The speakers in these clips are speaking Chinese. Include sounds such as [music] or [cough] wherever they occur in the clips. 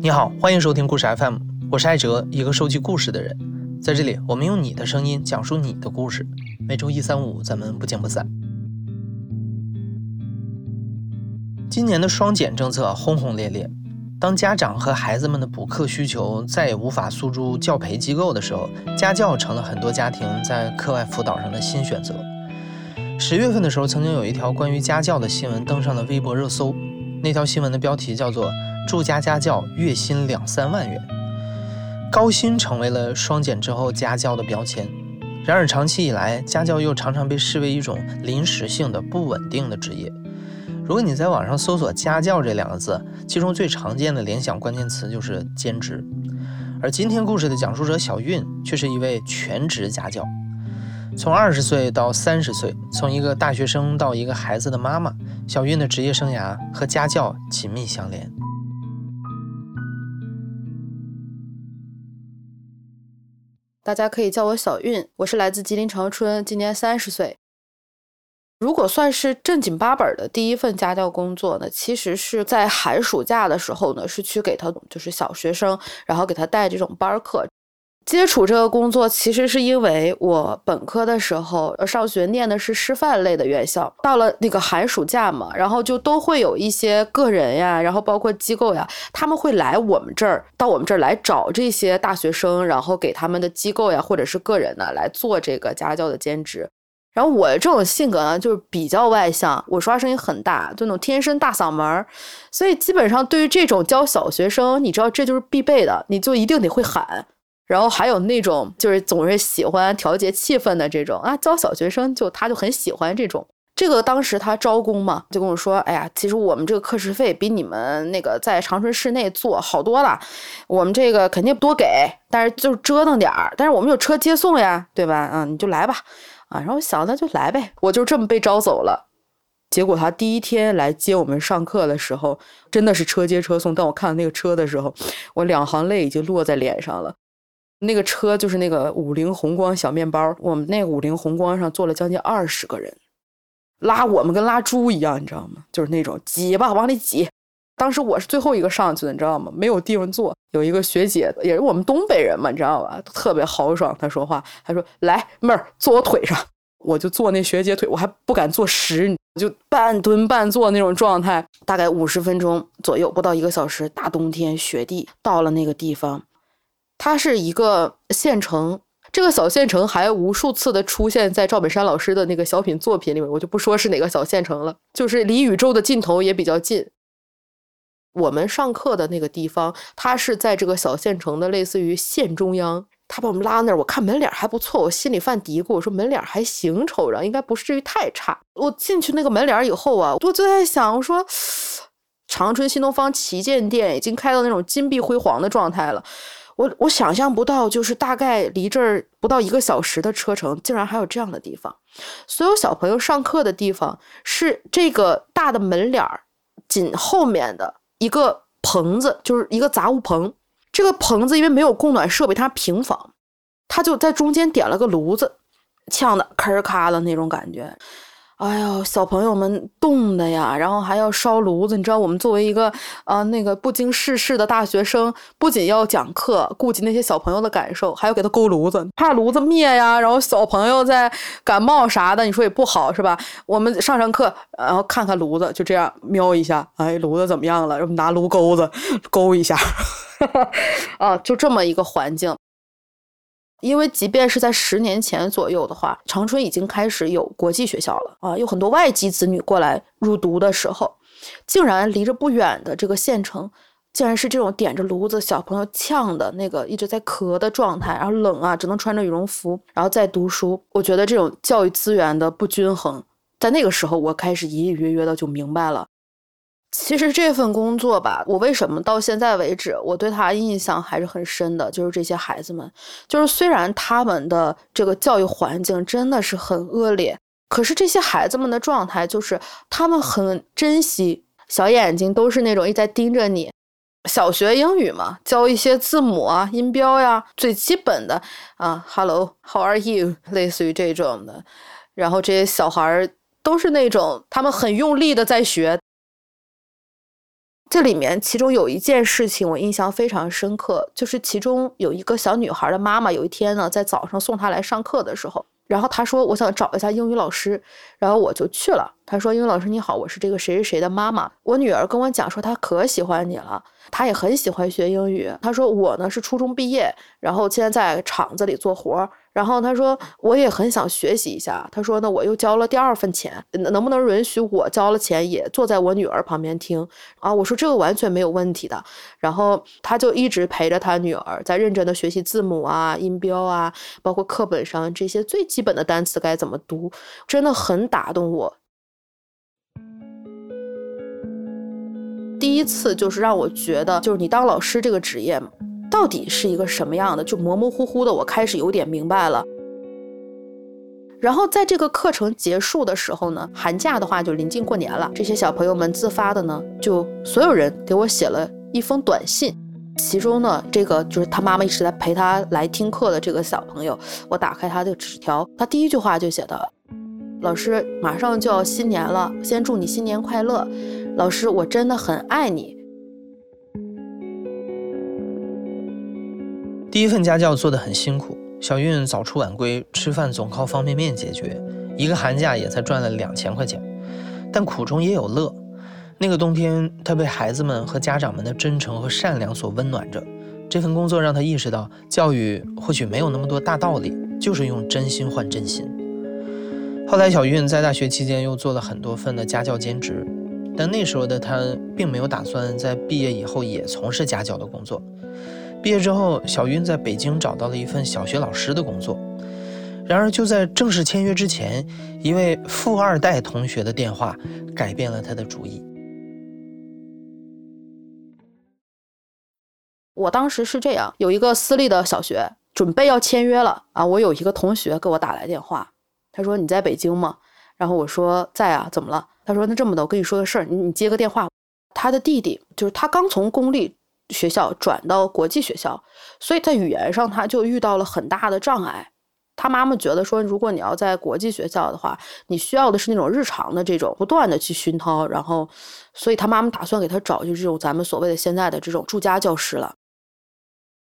你好，欢迎收听故事 FM，我是艾哲，一个收集故事的人。在这里，我们用你的声音讲述你的故事。每周一、三、五，咱们不见不散。今年的双减政策轰轰烈烈，当家长和孩子们的补课需求再也无法诉诸教培机构的时候，家教成了很多家庭在课外辅导上的新选择。十月份的时候，曾经有一条关于家教的新闻登上了微博热搜，那条新闻的标题叫做。住家家教月薪两三万元，高薪成为了双减之后家教的标签。然而，长期以来，家教又常常被视为一种临时性的、不稳定的职业。如果你在网上搜索“家教”这两个字，其中最常见的联想关键词就是兼职。而今天故事的讲述者小韵却是一位全职家教，从二十岁到三十岁，从一个大学生到一个孩子的妈妈，小韵的职业生涯和家教紧密相连。大家可以叫我小韵，我是来自吉林长春，今年三十岁。如果算是正经八本的第一份家教工作呢，其实是在寒暑假的时候呢，是去给他就是小学生，然后给他带这种班课。接触这个工作，其实是因为我本科的时候上学念的是师范类的院校，到了那个寒暑假嘛，然后就都会有一些个人呀，然后包括机构呀，他们会来我们这儿，到我们这儿来找这些大学生，然后给他们的机构呀或者是个人呢来做这个家教的兼职。然后我这种性格呢，就是比较外向，我说话声音很大，就那种天生大嗓门儿，所以基本上对于这种教小学生，你知道这就是必备的，你就一定得会喊。然后还有那种就是总是喜欢调节气氛的这种啊，教小学生就他就很喜欢这种。这个当时他招工嘛，就跟我说：“哎呀，其实我们这个课时费比你们那个在长春市内做好多了，我们这个肯定多给，但是就折腾点儿，但是我们有车接送呀，对吧？嗯，你就来吧，啊。”然后我想那就来呗，我就这么被招走了。结果他第一天来接我们上课的时候，真的是车接车送。当我看到那个车的时候，我两行泪已经落在脸上了。那个车就是那个五菱宏光小面包，我们那个五菱宏光上坐了将近二十个人，拉我们跟拉猪一样，你知道吗？就是那种挤吧，往里挤。当时我是最后一个上去的，你知道吗？没有地方坐。有一个学姐，也是我们东北人嘛，你知道吧？特别豪爽，她说话，她说：“来，妹儿，坐我腿上。”我就坐那学姐腿，我还不敢坐实，就半蹲半坐那种状态。大概五十分钟左右，不到一个小时，大冬天雪地，到了那个地方。它是一个县城，这个小县城还无数次的出现在赵本山老师的那个小品作品里面，我就不说是哪个小县城了，就是离宇宙的尽头也比较近。我们上课的那个地方，它是在这个小县城的类似于县中央，他把我们拉那儿，我看门脸还不错，我心里犯嘀咕，我说门脸还行，瞅着应该不至于太差。我进去那个门脸以后啊，我就在想，我说长春新东方旗舰店已经开到那种金碧辉煌的状态了。我我想象不到，就是大概离这儿不到一个小时的车程，竟然还有这样的地方。所有小朋友上课的地方是这个大的门脸儿紧后面的一个棚子，就是一个杂物棚。这个棚子因为没有供暖设备，它平房，它就在中间点了个炉子，呛的咔咔的那种感觉。哎呦，小朋友们冻的呀，然后还要烧炉子。你知道，我们作为一个啊那个不经世事的大学生，不仅要讲课，顾及那些小朋友的感受，还要给他勾炉子，怕炉子灭呀。然后小朋友在感冒啥的，你说也不好是吧？我们上上课，然后看看炉子，就这样瞄一下，哎，炉子怎么样了？拿炉钩子 [laughs] 勾一下，[laughs] 啊，就这么一个环境。因为即便是在十年前左右的话，长春已经开始有国际学校了啊，有很多外籍子女过来入读的时候，竟然离着不远的这个县城，竟然是这种点着炉子，小朋友呛的那个一直在咳的状态，然后冷啊，只能穿着羽绒服，然后再读书。我觉得这种教育资源的不均衡，在那个时候我开始隐隐约约的就明白了。其实这份工作吧，我为什么到现在为止，我对他印象还是很深的。就是这些孩子们，就是虽然他们的这个教育环境真的是很恶劣，可是这些孩子们的状态就是他们很珍惜，小眼睛都是那种一直在盯着你。小学英语嘛，教一些字母啊、音标呀，最基本的啊，Hello，How are you？类似于这种的，然后这些小孩儿。都是那种他们很用力的在学。这里面其中有一件事情我印象非常深刻，就是其中有一个小女孩的妈妈，有一天呢在早上送她来上课的时候。然后她说：“我想找一下英语老师。”然后我就去了。她说：“英语老师你好，我是这个谁谁谁的妈妈。我女儿跟我讲说她可喜欢你了，她也很喜欢学英语。她说我呢是初中毕业，然后现在在厂子里做活儿。”然后他说，我也很想学习一下。他说呢，我又交了第二份钱，能不能允许我交了钱也坐在我女儿旁边听啊？我说这个完全没有问题的。然后他就一直陪着他女儿在认真的学习字母啊、音标啊，包括课本上这些最基本的单词该怎么读，真的很打动我。第一次就是让我觉得，就是你当老师这个职业嘛。到底是一个什么样的？就模模糊糊的，我开始有点明白了。然后在这个课程结束的时候呢，寒假的话就临近过年了，这些小朋友们自发的呢，就所有人给我写了一封短信。其中呢，这个就是他妈妈一直在陪他来听课的这个小朋友，我打开他的纸条，他第一句话就写的：“老师，马上就要新年了，先祝你新年快乐。老师，我真的很爱你。”第一份家教做得很辛苦，小韵早出晚归，吃饭总靠方便面解决，一个寒假也才赚了两千块钱。但苦中也有乐，那个冬天，她被孩子们和家长们的真诚和善良所温暖着。这份工作让她意识到，教育或许没有那么多大道理，就是用真心换真心。后来，小韵在大学期间又做了很多份的家教兼职，但那时候的她并没有打算在毕业以后也从事家教的工作。毕业之后，小云在北京找到了一份小学老师的工作。然而，就在正式签约之前，一位富二代同学的电话改变了他的主意。我当时是这样，有一个私立的小学准备要签约了啊，我有一个同学给我打来电话，他说：“你在北京吗？”然后我说：“在啊，怎么了？”他说：“那这么的，我跟你说个事儿，你你接个电话。他的弟弟就是他刚从公立。”学校转到国际学校，所以在语言上他就遇到了很大的障碍。他妈妈觉得说，如果你要在国际学校的话，你需要的是那种日常的这种不断的去熏陶，然后，所以他妈妈打算给他找就这种咱们所谓的现在的这种住家教师了。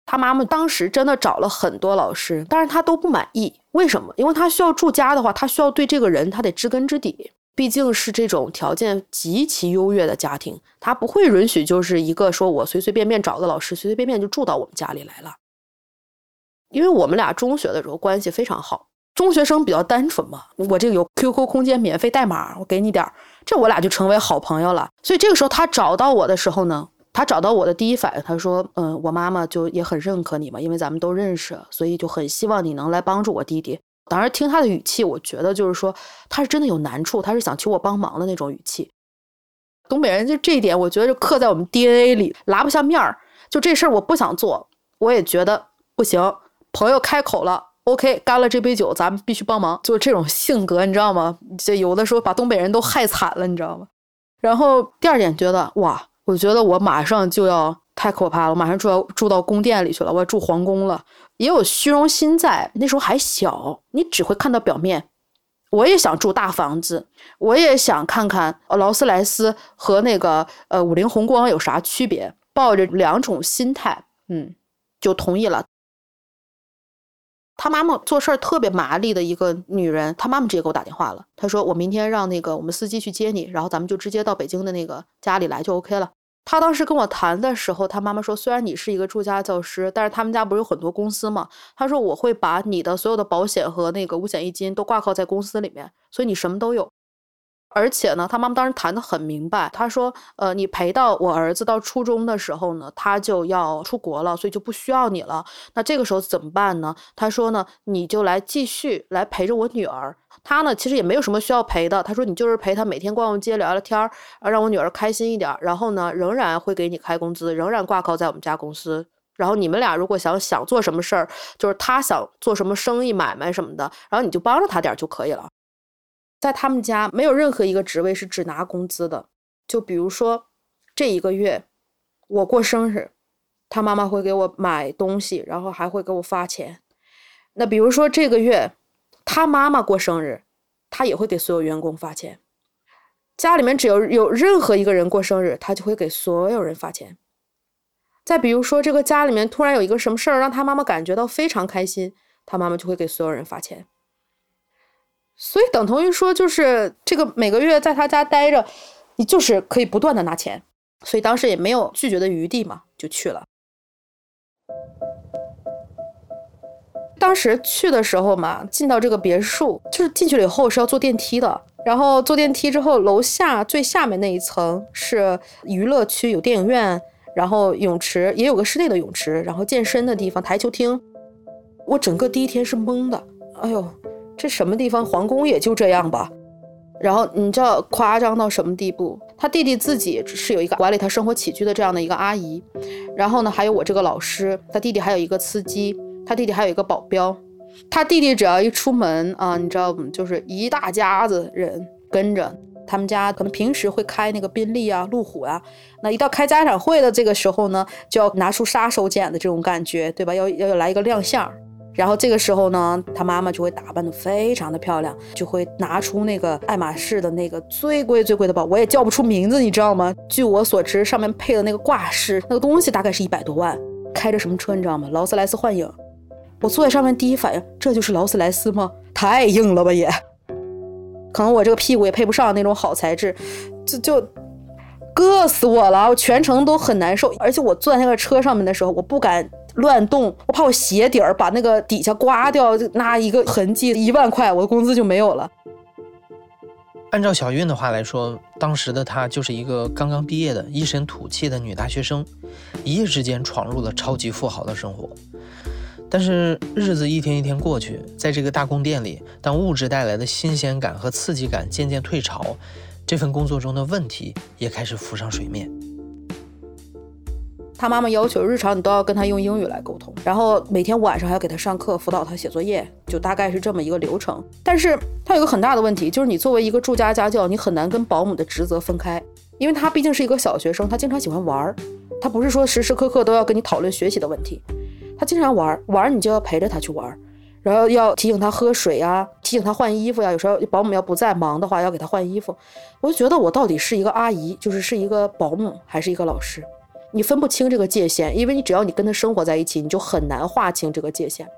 他妈妈当时真的找了很多老师，但是他都不满意。为什么？因为他需要住家的话，他需要对这个人他得知根知底。毕竟是这种条件极其优越的家庭，他不会允许就是一个说我随随便便找个老师，随随便便就住到我们家里来了。因为我们俩中学的时候关系非常好，中学生比较单纯嘛，我这个有 QQ 空间免费代码，我给你点儿，这我俩就成为好朋友了。所以这个时候他找到我的时候呢，他找到我的第一反应，他说：“嗯，我妈妈就也很认可你嘛，因为咱们都认识，所以就很希望你能来帮助我弟弟。”当时听他的语气，我觉得就是说他是真的有难处，他是想求我帮忙的那种语气。东北人就这一点，我觉得就刻在我们 DNA 里，拉不下面儿。就这事儿我不想做，我也觉得不行。朋友开口了，OK，干了这杯酒，咱们必须帮忙。就这种性格，你知道吗？这有的时候把东北人都害惨了，你知道吗？然后第二点觉得哇，我觉得我马上就要太可怕了，马上就要住到宫殿里去了，我要住皇宫了。也有虚荣心在，那时候还小，你只会看到表面。我也想住大房子，我也想看看呃劳斯莱斯和那个呃五菱宏光有啥区别，抱着两种心态，嗯，就同意了。他妈妈做事儿特别麻利的一个女人，他妈妈直接给我打电话了，她说我明天让那个我们司机去接你，然后咱们就直接到北京的那个家里来就 OK 了。他当时跟我谈的时候，他妈妈说：“虽然你是一个住家教师，但是他们家不是有很多公司嘛？”他说：“我会把你的所有的保险和那个五险一金都挂靠在公司里面，所以你什么都有。”而且呢，他妈妈当时谈的很明白，他说：“呃，你陪到我儿子到初中的时候呢，他就要出国了，所以就不需要你了。那这个时候怎么办呢？”他说：“呢，你就来继续来陪着我女儿。他呢，其实也没有什么需要陪的。他说，你就是陪他每天逛逛街、聊聊天儿，让我女儿开心一点。然后呢，仍然会给你开工资，仍然挂靠在我们家公司。然后你们俩如果想想做什么事儿，就是他想做什么生意、买卖什么的，然后你就帮着他点就可以了。”在他们家没有任何一个职位是只拿工资的，就比如说这一个月我过生日，他妈妈会给我买东西，然后还会给我发钱。那比如说这个月他妈妈过生日，他也会给所有员工发钱。家里面只要有任何一个人过生日，他就会给所有人发钱。再比如说，这个家里面突然有一个什么事儿，让他妈妈感觉到非常开心，他妈妈就会给所有人发钱。所以等同于说，就是这个每个月在他家待着，你就是可以不断的拿钱。所以当时也没有拒绝的余地嘛，就去了。当时去的时候嘛，进到这个别墅，就是进去了以后是要坐电梯的。然后坐电梯之后，楼下最下面那一层是娱乐区，有电影院，然后泳池也有个室内的泳池，然后健身的地方、台球厅。我整个第一天是懵的，哎呦，这什么地方？皇宫也就这样吧。然后你知道夸张到什么地步？他弟弟自己是有一个管理他生活起居的这样的一个阿姨，然后呢，还有我这个老师，他弟弟还有一个司机，他弟弟还有一个保镖。他弟弟只要一出门啊，你知道不？就是一大家子人跟着。他们家可能平时会开那个宾利啊、路虎啊，那一到开家长会的这个时候呢，就要拿出杀手锏的这种感觉，对吧？要要要来一个亮相。然后这个时候呢，他妈妈就会打扮的非常的漂亮，就会拿出那个爱马仕的那个最贵最贵的包，我也叫不出名字，你知道吗？据我所知，上面配的那个挂饰，那个东西大概是一百多万。开着什么车你知道吗？劳斯莱斯幻影。我坐在上面，第一反应这就是劳斯莱斯吗？太硬了吧也，可能我这个屁股也配不上那种好材质，就就硌死我了，我全程都很难受。而且我坐在那个车上面的时候，我不敢。乱动，我怕我鞋底儿把那个底下刮掉，那一个痕迹，一万块我的工资就没有了。按照小韵的话来说，当时的她就是一个刚刚毕业的一身土气的女大学生，一夜之间闯入了超级富豪的生活。但是日子一天一天过去，在这个大宫殿里，当物质带来的新鲜感和刺激感渐渐退潮，这份工作中的问题也开始浮上水面。他妈妈要求日常你都要跟他用英语来沟通，然后每天晚上还要给他上课辅导他写作业，就大概是这么一个流程。但是他有个很大的问题，就是你作为一个住家家教，你很难跟保姆的职责分开，因为他毕竟是一个小学生，他经常喜欢玩儿，他不是说时时刻刻都要跟你讨论学习的问题，他经常玩儿，玩儿你就要陪着他去玩儿，然后要提醒他喝水呀，提醒他换衣服呀，有时候保姆要不在忙的话要给他换衣服，我就觉得我到底是一个阿姨，就是是一个保姆还是一个老师？你分不清这个界限，因为你只要你跟他生活在一起，你就很难划清这个界限。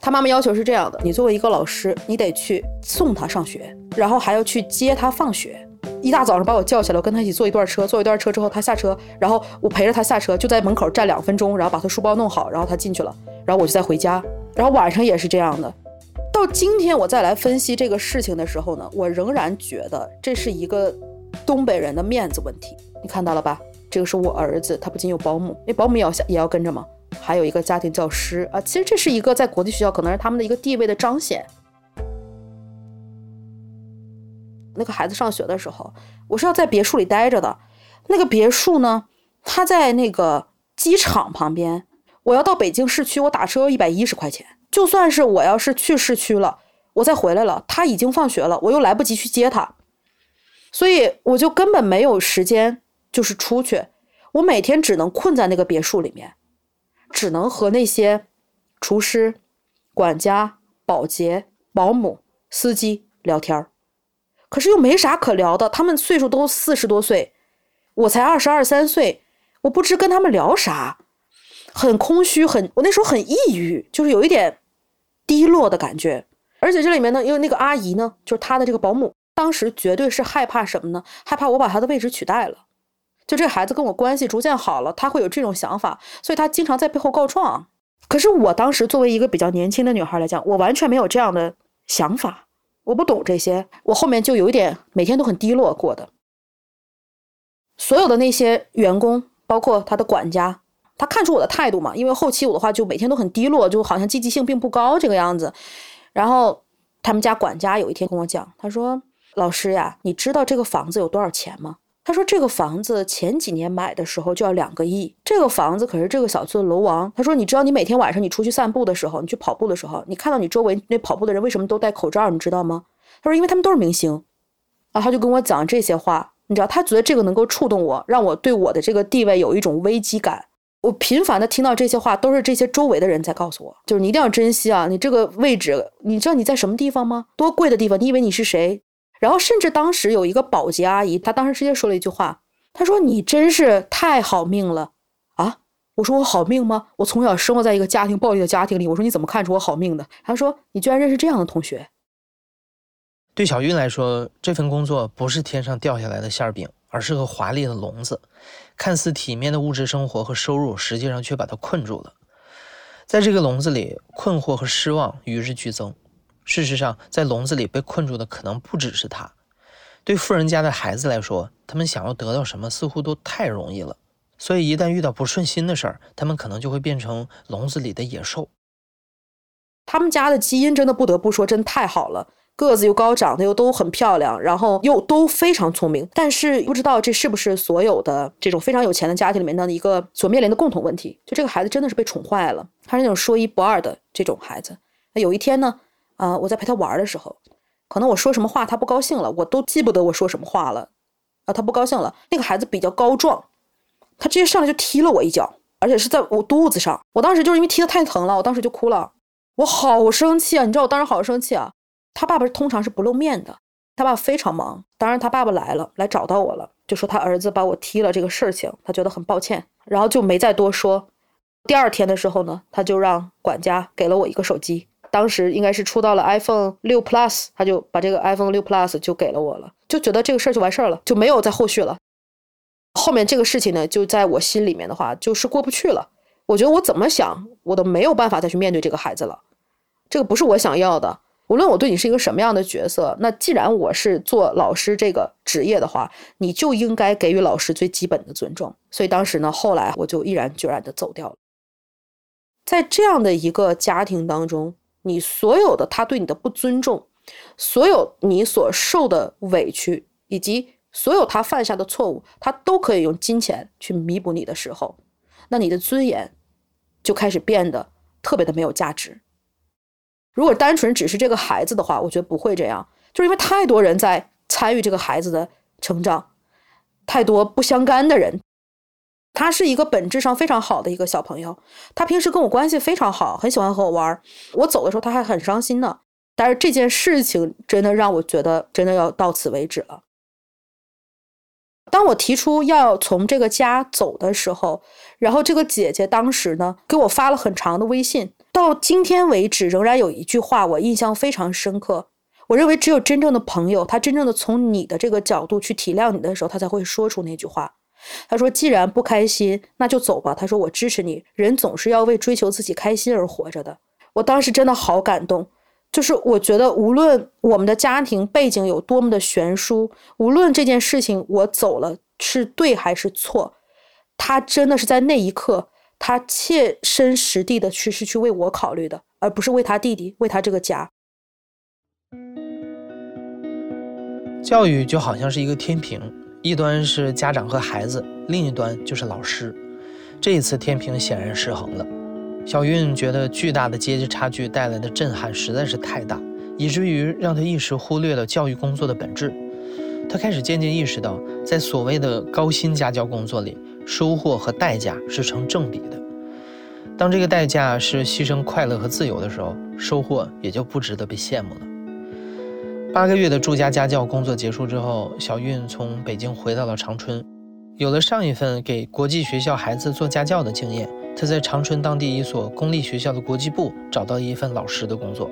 他妈妈要求是这样的：你作为一个老师，你得去送他上学，然后还要去接他放学。一大早上把我叫起来，我跟他一起坐一段车，坐一段车之后他下车，然后我陪着他下车，就在门口站两分钟，然后把他书包弄好，然后他进去了，然后我就再回家。然后晚上也是这样的。到今天我再来分析这个事情的时候呢，我仍然觉得这是一个东北人的面子问题。你看到了吧？这个是我儿子，他不仅有保姆，那保姆也要也要跟着吗？还有一个家庭教师啊，其实这是一个在国际学校可能是他们的一个地位的彰显。那个孩子上学的时候，我是要在别墅里待着的。那个别墅呢，他在那个机场旁边。我要到北京市区，我打车要一百一十块钱。就算是我要是去市区了，我再回来了，他已经放学了，我又来不及去接他，所以我就根本没有时间。就是出去，我每天只能困在那个别墅里面，只能和那些厨师、管家、保洁、保姆、司机聊天儿，可是又没啥可聊的。他们岁数都四十多岁，我才二十二三岁，我不知跟他们聊啥，很空虚，很我那时候很抑郁，就是有一点低落的感觉。而且这里面呢，因为那个阿姨呢，就是她的这个保姆，当时绝对是害怕什么呢？害怕我把她的位置取代了。就这孩子跟我关系逐渐好了，他会有这种想法，所以他经常在背后告状。可是我当时作为一个比较年轻的女孩来讲，我完全没有这样的想法，我不懂这些。我后面就有一点每天都很低落过的。所有的那些员工，包括他的管家，他看出我的态度嘛，因为后期我的话就每天都很低落，就好像积极性并不高这个样子。然后他们家管家有一天跟我讲，他说：“老师呀，你知道这个房子有多少钱吗？”他说：“这个房子前几年买的时候就要两个亿，这个房子可是这个小区的楼王。”他说：“你知道，你每天晚上你出去散步的时候，你去跑步的时候，你看到你周围那跑步的人为什么都戴口罩？你知道吗？”他说：“因为他们都是明星。”啊，他就跟我讲这些话，你知道，他觉得这个能够触动我，让我对我的这个地位有一种危机感。我频繁的听到这些话，都是这些周围的人在告诉我，就是你一定要珍惜啊！你这个位置，你知道你在什么地方吗？多贵的地方？你以为你是谁？然后甚至当时有一个保洁阿姨，她当时直接说了一句话，她说：“你真是太好命了啊！”我说：“我好命吗？我从小生活在一个家庭暴力的家庭里。”我说：“你怎么看出我好命的？”她说：“你居然认识这样的同学。”对小韵来说，这份工作不是天上掉下来的馅饼，而是个华丽的笼子。看似体面的物质生活和收入，实际上却把她困住了。在这个笼子里，困惑和失望与日俱增。事实上，在笼子里被困住的可能不只是他。对富人家的孩子来说，他们想要得到什么似乎都太容易了。所以，一旦遇到不顺心的事儿，他们可能就会变成笼子里的野兽。他们家的基因真的不得不说，真太好了。个子又高，长得又都很漂亮，然后又都非常聪明，但是不知道这是不是所有的这种非常有钱的家庭里面的一个所面临的共同问题。就这个孩子真的是被宠坏了，他是那种说一不二的这种孩子。那有一天呢，啊，我在陪他玩的时候，可能我说什么话他不高兴了，我都记不得我说什么话了，啊，他不高兴了。那个孩子比较高壮，他直接上来就踢了我一脚，而且是在我肚子上。我当时就是因为踢的太疼了，我当时就哭了，我好生气啊！你知道我当时好生气啊！他爸爸通常是不露面的，他爸爸非常忙。当然，他爸爸来了，来找到我了，就说他儿子把我踢了这个事情，他觉得很抱歉，然后就没再多说。第二天的时候呢，他就让管家给了我一个手机，当时应该是出到了 iPhone 六 Plus，他就把这个 iPhone 六 Plus 就给了我了，就觉得这个事儿就完事儿了，就没有再后续了。后面这个事情呢，就在我心里面的话，就是过不去了。我觉得我怎么想，我都没有办法再去面对这个孩子了，这个不是我想要的。无论我对你是一个什么样的角色，那既然我是做老师这个职业的话，你就应该给予老师最基本的尊重。所以当时呢，后来我就毅然决然的走掉了。在这样的一个家庭当中，你所有的他对你的不尊重，所有你所受的委屈，以及所有他犯下的错误，他都可以用金钱去弥补你的时候，那你的尊严就开始变得特别的没有价值。如果单纯只是这个孩子的话，我觉得不会这样，就是因为太多人在参与这个孩子的成长，太多不相干的人。他是一个本质上非常好的一个小朋友，他平时跟我关系非常好，很喜欢和我玩。我走的时候他还很伤心呢。但是这件事情真的让我觉得真的要到此为止了。当我提出要从这个家走的时候，然后这个姐姐当时呢给我发了很长的微信。到今天为止，仍然有一句话我印象非常深刻。我认为，只有真正的朋友，他真正的从你的这个角度去体谅你的时候，他才会说出那句话。他说：“既然不开心，那就走吧。”他说：“我支持你。人总是要为追求自己开心而活着的。”我当时真的好感动。就是我觉得，无论我们的家庭背景有多么的悬殊，无论这件事情我走了是对还是错，他真的是在那一刻。他切身实地的去是去为我考虑的，而不是为他弟弟，为他这个家。教育就好像是一个天平，一端是家长和孩子，另一端就是老师。这一次天平显然失衡了。小韵觉得巨大的阶级差距带来的震撼实在是太大，以至于让她一时忽略了教育工作的本质。她开始渐渐意识到，在所谓的高薪家教工作里。收获和代价是成正比的。当这个代价是牺牲快乐和自由的时候，收获也就不值得被羡慕了。八个月的住家家教工作结束之后，小韵从北京回到了长春。有了上一份给国际学校孩子做家教的经验，她在长春当地一所公立学校的国际部找到一份老师的工作。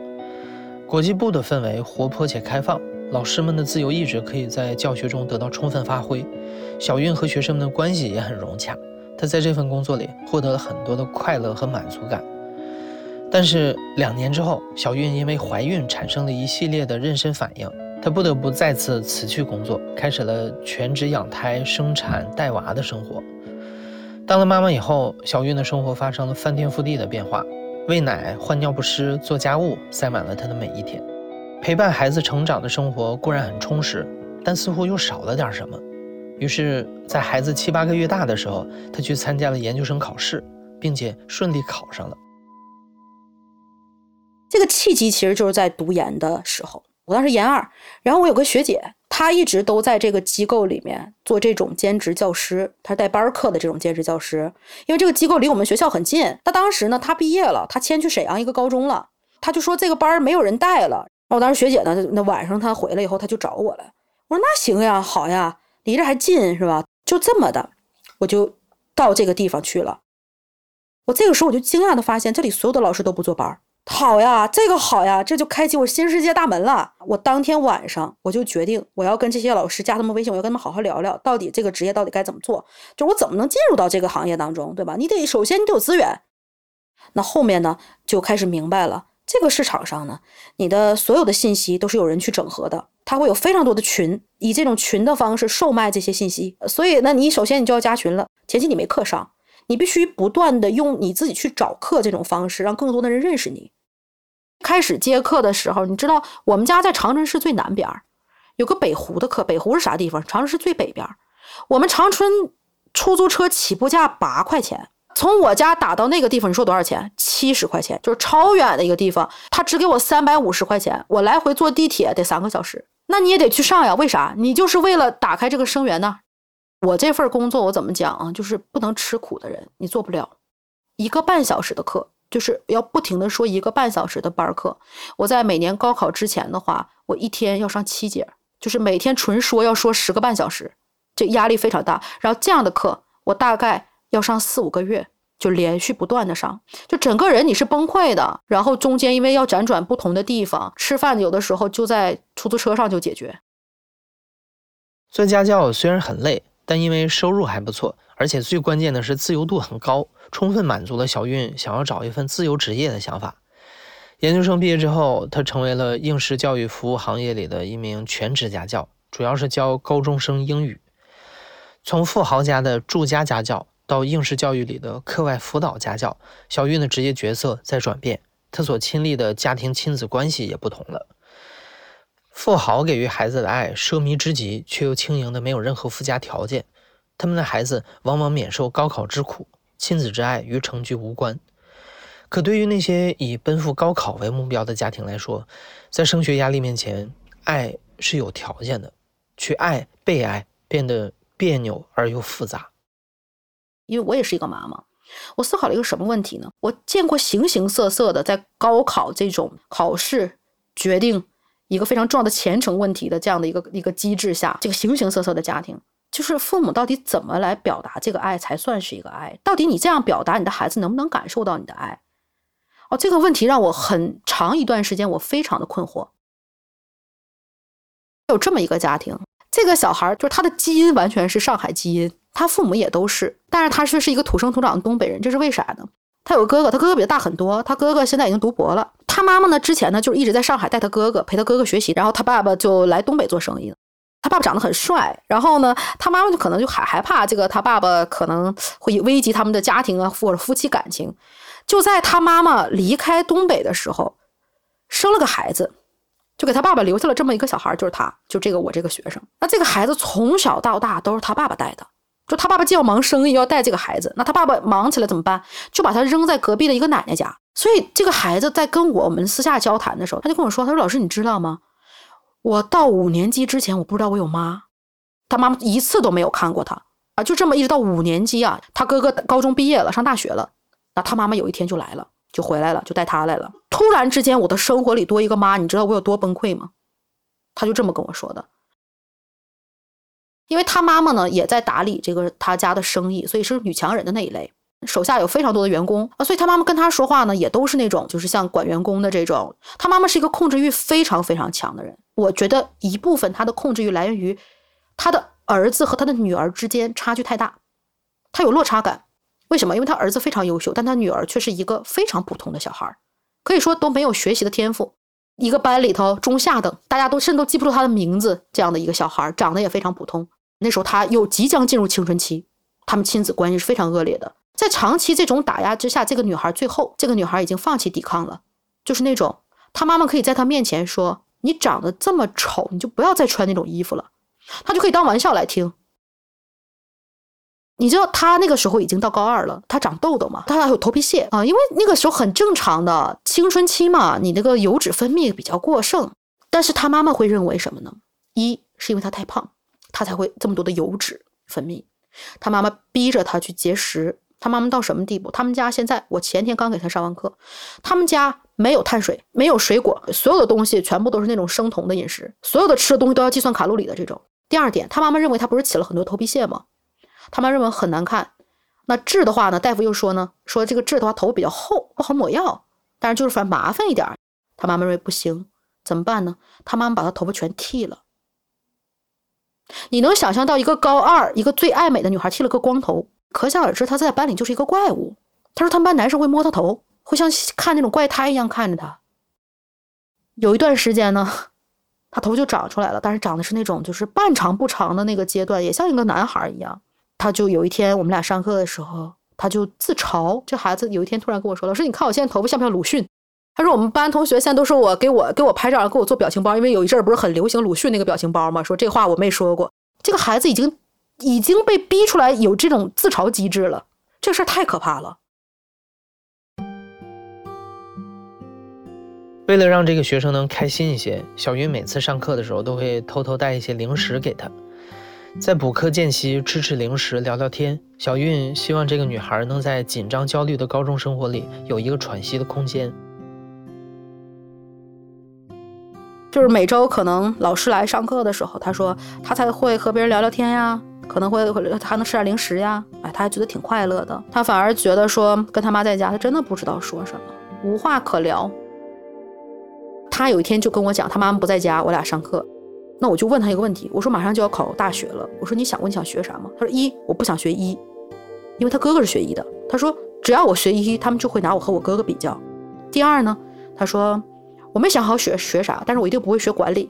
国际部的氛围活泼且开放。老师们的自由意志可以在教学中得到充分发挥，小韵和学生们的关系也很融洽。她在这份工作里获得了很多的快乐和满足感。但是两年之后，小韵因为怀孕产生了一系列的妊娠反应，她不得不再次辞去工作，开始了全职养胎、生产、带娃的生活。当了妈妈以后，小韵的生活发生了翻天覆地的变化，喂奶、换尿不湿、做家务，塞满了她的每一天。陪伴孩子成长的生活固然很充实，但似乎又少了点什么。于是，在孩子七八个月大的时候，他去参加了研究生考试，并且顺利考上了。这个契机其实就是在读研的时候，我当时研二，然后我有个学姐，她一直都在这个机构里面做这种兼职教师，她是带班课的这种兼职教师。因为这个机构离我们学校很近。她当时呢，她毕业了，她迁去沈阳一个高中了，她就说这个班没有人带了。我当时学姐呢，那晚上她回来以后，她就找我了。我说那行呀，好呀，离这还近是吧？就这么的，我就到这个地方去了。我这个时候我就惊讶的发现，这里所有的老师都不坐班。好呀，这个好呀，这就开启我新世界大门了。我当天晚上我就决定，我要跟这些老师加他们微信，我要跟他们好好聊聊，到底这个职业到底该怎么做，就我怎么能进入到这个行业当中，对吧？你得首先你得有资源，那后面呢就开始明白了，这个市场上呢，你的所有的信息都是有人去整合的，他会有非常多的群，以这种群的方式售卖这些信息。所以，那你首先你就要加群了，前期你没课上。你必须不断的用你自己去找课这种方式，让更多的人认识你。开始接课的时候，你知道我们家在长春市最南边有个北湖的课。北湖是啥地方？长春市最北边我们长春出租车起步价八块钱，从我家打到那个地方，你说多少钱？七十块钱，就是超远的一个地方，他只给我三百五十块钱，我来回坐地铁得三个小时。那你也得去上呀？为啥？你就是为了打开这个生源呢？我这份工作我怎么讲啊？就是不能吃苦的人，你做不了。一个半小时的课，就是要不停的说一个半小时的班课。我在每年高考之前的话，我一天要上七节，就是每天纯说要说十个半小时，这压力非常大。然后这样的课，我大概要上四五个月，就连续不断的上，就整个人你是崩溃的。然后中间因为要辗转不同的地方吃饭，有的时候就在出租车上就解决。做家教虽然很累。但因为收入还不错，而且最关键的是自由度很高，充分满足了小韵想要找一份自由职业的想法。研究生毕业之后，他成为了应试教育服务行业里的一名全职家教，主要是教高中生英语。从富豪家的住家家教到应试教育里的课外辅导家教，小韵的职业角色在转变，他所亲历的家庭亲子关系也不同了。富豪给予孩子的爱奢靡之极，却又轻盈的没有任何附加条件。他们的孩子往往免受高考之苦，亲子之爱与成绩无关。可对于那些以奔赴高考为目标的家庭来说，在升学压力面前，爱是有条件的。去爱、被爱变得别扭而又复杂。因为我也是一个妈妈，我思考了一个什么问题呢？我见过形形色色的在高考这种考试决定。一个非常重要的前程问题的这样的一个一个机制下，这个形形色色的家庭，就是父母到底怎么来表达这个爱才算是一个爱？到底你这样表达，你的孩子能不能感受到你的爱？哦，这个问题让我很长一段时间我非常的困惑。有这么一个家庭，这个小孩就是他的基因完全是上海基因，他父母也都是，但是他却是一个土生土长的东北人，这是为啥呢？他有个哥哥，他哥哥比他大很多。他哥哥现在已经读博了。他妈妈呢，之前呢就是一直在上海带他哥哥，陪他哥哥学习。然后他爸爸就来东北做生意。他爸爸长得很帅，然后呢，他妈妈就可能就害害怕这个他爸爸可能会危及他们的家庭啊或者夫妻感情。就在他妈妈离开东北的时候，生了个孩子，就给他爸爸留下了这么一个小孩，就是他，就这个我这个学生。那这个孩子从小到大都是他爸爸带的。就他爸爸既要忙生意，又要带这个孩子，那他爸爸忙起来怎么办？就把他扔在隔壁的一个奶奶家。所以这个孩子在跟我们私下交谈的时候，他就跟我说：“他说老师，你知道吗？我到五年级之前，我不知道我有妈，他妈妈一次都没有看过他啊，就这么一直到五年级啊，他哥哥高中毕业了，上大学了，那他妈妈有一天就来了，就回来了，就带他来了。突然之间，我的生活里多一个妈，你知道我有多崩溃吗？他就这么跟我说的。”因为他妈妈呢也在打理这个他家的生意，所以是女强人的那一类，手下有非常多的员工啊，所以他妈妈跟他说话呢也都是那种就是像管员工的这种。他妈妈是一个控制欲非常非常强的人，我觉得一部分他的控制欲来源于他的儿子和他的女儿之间差距太大，他有落差感。为什么？因为他儿子非常优秀，但他女儿却是一个非常普通的小孩，可以说都没有学习的天赋。一个班里头中下等，大家都甚至都记不住他的名字，这样的一个小孩，长得也非常普通。那时候他又即将进入青春期，他们亲子关系是非常恶劣的。在长期这种打压之下，这个女孩最后，这个女孩已经放弃抵抗了。就是那种，她妈妈可以在她面前说：“你长得这么丑，你就不要再穿那种衣服了。”她就可以当玩笑来听。你知道，他那个时候已经到高二了，他长痘痘嘛，他还有头皮屑啊，因为那个时候很正常的青春期嘛，你那个油脂分泌比较过剩。但是他妈妈会认为什么呢？一是因为他太胖，他才会这么多的油脂分泌。他妈妈逼着他去节食。他妈妈到什么地步？他们家现在，我前天刚给他上完课，他们家没有碳水，没有水果，所有的东西全部都是那种生酮的饮食，所有的吃的东西都要计算卡路里的这种。第二点，他妈妈认为他不是起了很多头皮屑吗？他妈认为很难看。那治的话呢？大夫又说呢，说这个治的话头比较厚，不好抹药，但是就是反正麻烦一点。他妈妈认为不行，怎么办呢？他妈妈把他头发全剃了。你能想象到一个高二，一个最爱美的女孩剃了个光头？可想而知，他在班里就是一个怪物。他说他们班男生会摸她头，会像看那种怪胎一样看着他。有一段时间呢，他头就长出来了，但是长的是那种就是半长不长的那个阶段，也像一个男孩一样。他就有一天我们俩上课的时候，他就自嘲。这孩子有一天突然跟我说：“老师，你看我现在头发像不像鲁迅？”他说：“我们班同学现在都说我给我给我拍照，给我做表情包，因为有一阵儿不是很流行鲁迅那个表情包吗？”说这话我没说过。这个孩子已经。已经被逼出来有这种自嘲机制了，这事儿太可怕了。为了让这个学生能开心一些，小云每次上课的时候都会偷偷带一些零食给他，在补课间隙吃吃零食聊聊天。小韵希望这个女孩能在紧张焦虑的高中生活里有一个喘息的空间。就是每周可能老师来上课的时候，他说他才会和别人聊聊天呀。可能会会还能吃点零食呀，哎，他还觉得挺快乐的。他反而觉得说跟他妈在家，他真的不知道说什么，无话可聊。他有一天就跟我讲，他妈妈不在家，我俩上课。那我就问他一个问题，我说马上就要考大学了，我说你想过你想学啥吗？他说一，我不想学医，因为他哥哥是学医的。他说只要我学医，他们就会拿我和我哥哥比较。第二呢，他说我没想好学学啥，但是我一定不会学管理。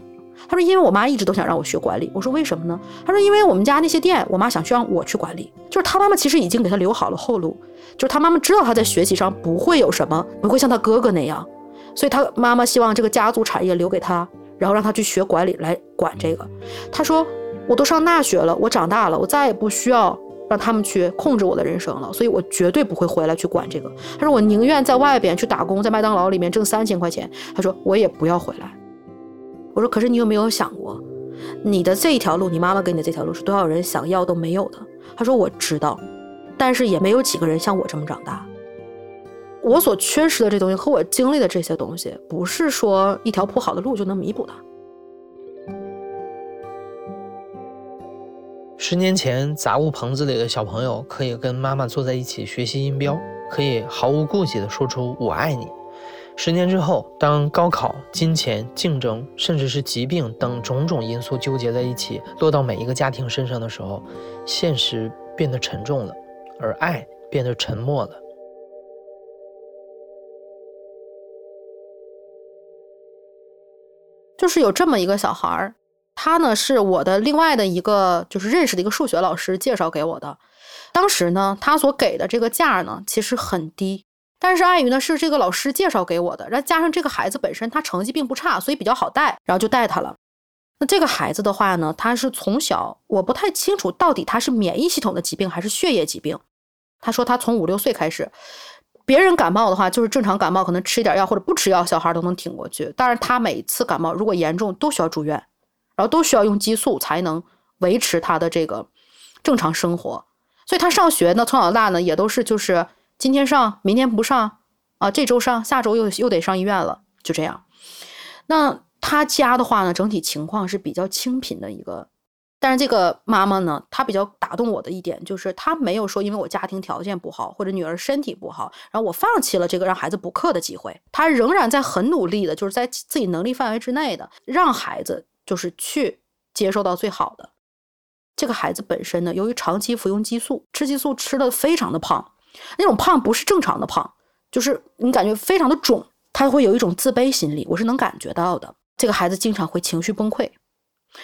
他说：“因为我妈一直都想让我学管理。”我说：“为什么呢？”他说：“因为我们家那些店，我妈想让我去管理。就是他妈妈其实已经给他留好了后路，就是他妈妈知道他在学习上不会有什么，不会像他哥哥那样，所以他妈妈希望这个家族产业留给他，然后让他去学管理来管这个。”他说：“我都上大学了，我长大了，我再也不需要让他们去控制我的人生了，所以我绝对不会回来去管这个。”他说：“我宁愿在外边去打工，在麦当劳里面挣三千块钱。”他说：“我也不要回来。”我说，可是你有没有想过，你的这一条路，你妈妈给你的这条路是多少人想要都没有的？他说我知道，但是也没有几个人像我这么长大。我所缺失的这东西和我经历的这些东西，不是说一条铺好的路就能弥补的。十年前，杂物棚子里的小朋友可以跟妈妈坐在一起学习音标，可以毫无顾忌地说出“我爱你”。十年之后，当高考、金钱、竞争，甚至是疾病等种种因素纠结在一起，落到每一个家庭身上的时候，现实变得沉重了，而爱变得沉默了。就是有这么一个小孩儿，他呢是我的另外的一个就是认识的一个数学老师介绍给我的。当时呢，他所给的这个价呢，其实很低。但是碍于呢是这个老师介绍给我的，然后加上这个孩子本身他成绩并不差，所以比较好带，然后就带他了。那这个孩子的话呢，他是从小我不太清楚到底他是免疫系统的疾病还是血液疾病。他说他从五六岁开始，别人感冒的话就是正常感冒，可能吃一点药或者不吃药，小孩都能挺过去。但是他每次感冒如果严重都需要住院，然后都需要用激素才能维持他的这个正常生活。所以他上学呢，从小到大呢也都是就是。今天上，明天不上，啊，这周上，下周又又得上医院了，就这样。那他家的话呢，整体情况是比较清贫的一个，但是这个妈妈呢，她比较打动我的一点就是，她没有说因为我家庭条件不好或者女儿身体不好，然后我放弃了这个让孩子补课的机会，她仍然在很努力的，就是在自己能力范围之内的，让孩子就是去接受到最好的。这个孩子本身呢，由于长期服用激素，吃激素吃的非常的胖。那种胖不是正常的胖，就是你感觉非常的肿，他会有一种自卑心理，我是能感觉到的。这个孩子经常会情绪崩溃。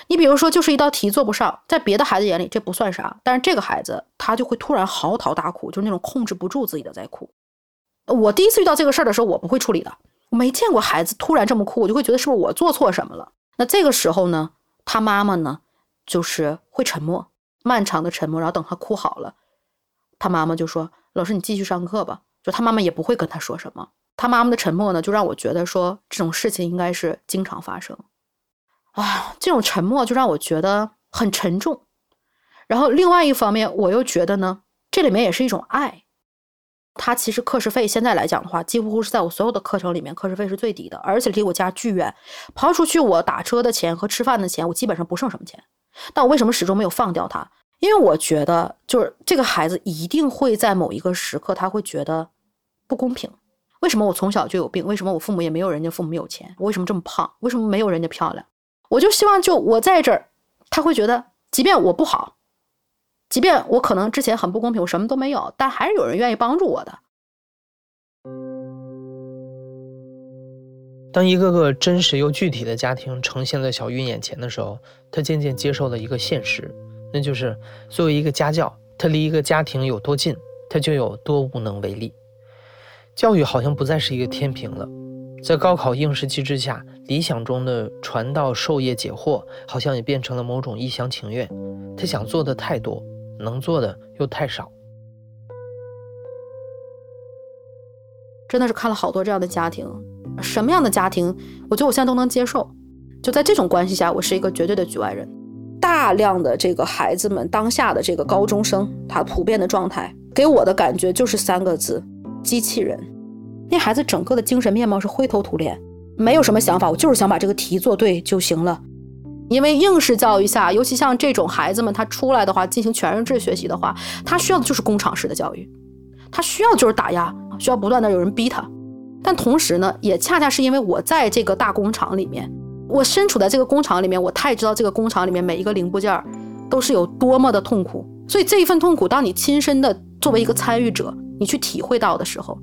你比如说，就是一道题做不上，在别的孩子眼里这不算啥，但是这个孩子他就会突然嚎啕大哭，就是那种控制不住自己的在哭。我第一次遇到这个事儿的时候，我不会处理的，我没见过孩子突然这么哭，我就会觉得是不是我做错什么了。那这个时候呢，他妈妈呢，就是会沉默，漫长的沉默，然后等他哭好了，他妈妈就说。老师，你继续上课吧。就他妈妈也不会跟他说什么。他妈妈的沉默呢，就让我觉得说这种事情应该是经常发生。啊，这种沉默就让我觉得很沉重。然后另外一方面，我又觉得呢，这里面也是一种爱。他其实课时费现在来讲的话，几乎是在我所有的课程里面课时费是最低的，而且离我家巨远，刨出去我打车的钱和吃饭的钱，我基本上不剩什么钱。但我为什么始终没有放掉他？因为我觉得，就是这个孩子一定会在某一个时刻，他会觉得不公平。为什么我从小就有病？为什么我父母也没有人家父母有钱？我为什么这么胖？为什么没有人家漂亮？我就希望，就我在这儿，他会觉得，即便我不好。即便我可能之前很不公平，我什么都没有，但还是有人愿意帮助我的。当一个个真实又具体的家庭呈现在小玉眼前的时候，他渐渐接受了一个现实，那就是作为一个家教，他离一个家庭有多近，他就有多无能为力。教育好像不再是一个天平了，在高考应试机制下，理想中的传道授业解惑，好像也变成了某种一厢情愿。他想做的太多。能做的又太少，真的是看了好多这样的家庭，什么样的家庭，我觉得我现在都能接受。就在这种关系下，我是一个绝对的局外人。大量的这个孩子们，当下的这个高中生，他普遍的状态给我的感觉就是三个字：机器人。那孩子整个的精神面貌是灰头土脸，没有什么想法，我就是想把这个题做对就行了。因为应试教育下，尤其像这种孩子们，他出来的话进行全日制学习的话，他需要的就是工厂式的教育，他需要就是打压，需要不断的有人逼他。但同时呢，也恰恰是因为我在这个大工厂里面，我身处在这个工厂里面，我太知道这个工厂里面每一个零部件都是有多么的痛苦。所以这一份痛苦，当你亲身的作为一个参与者，你去体会到的时候，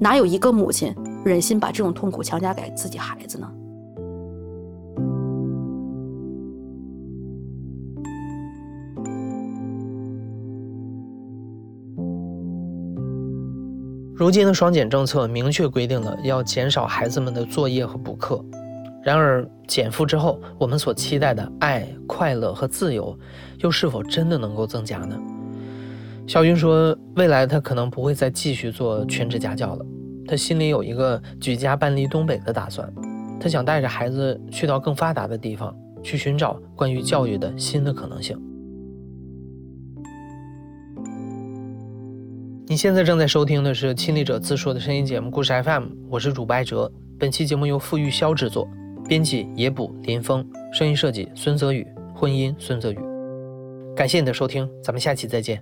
哪有一个母亲忍心把这种痛苦强加给自己孩子呢？如今的双减政策明确规定了要减少孩子们的作业和补课，然而减负之后，我们所期待的爱、快乐和自由，又是否真的能够增加呢？小云说，未来他可能不会再继续做全职家教了，他心里有一个举家搬离东北的打算，他想带着孩子去到更发达的地方，去寻找关于教育的新的可能性。你现在正在收听的是亲历者自述的声音节目《故事 FM》，我是主播艾哲。本期节目由付玉霄制作，编辑野捕林峰，声音设计孙泽宇，混音孙泽宇。感谢你的收听，咱们下期再见。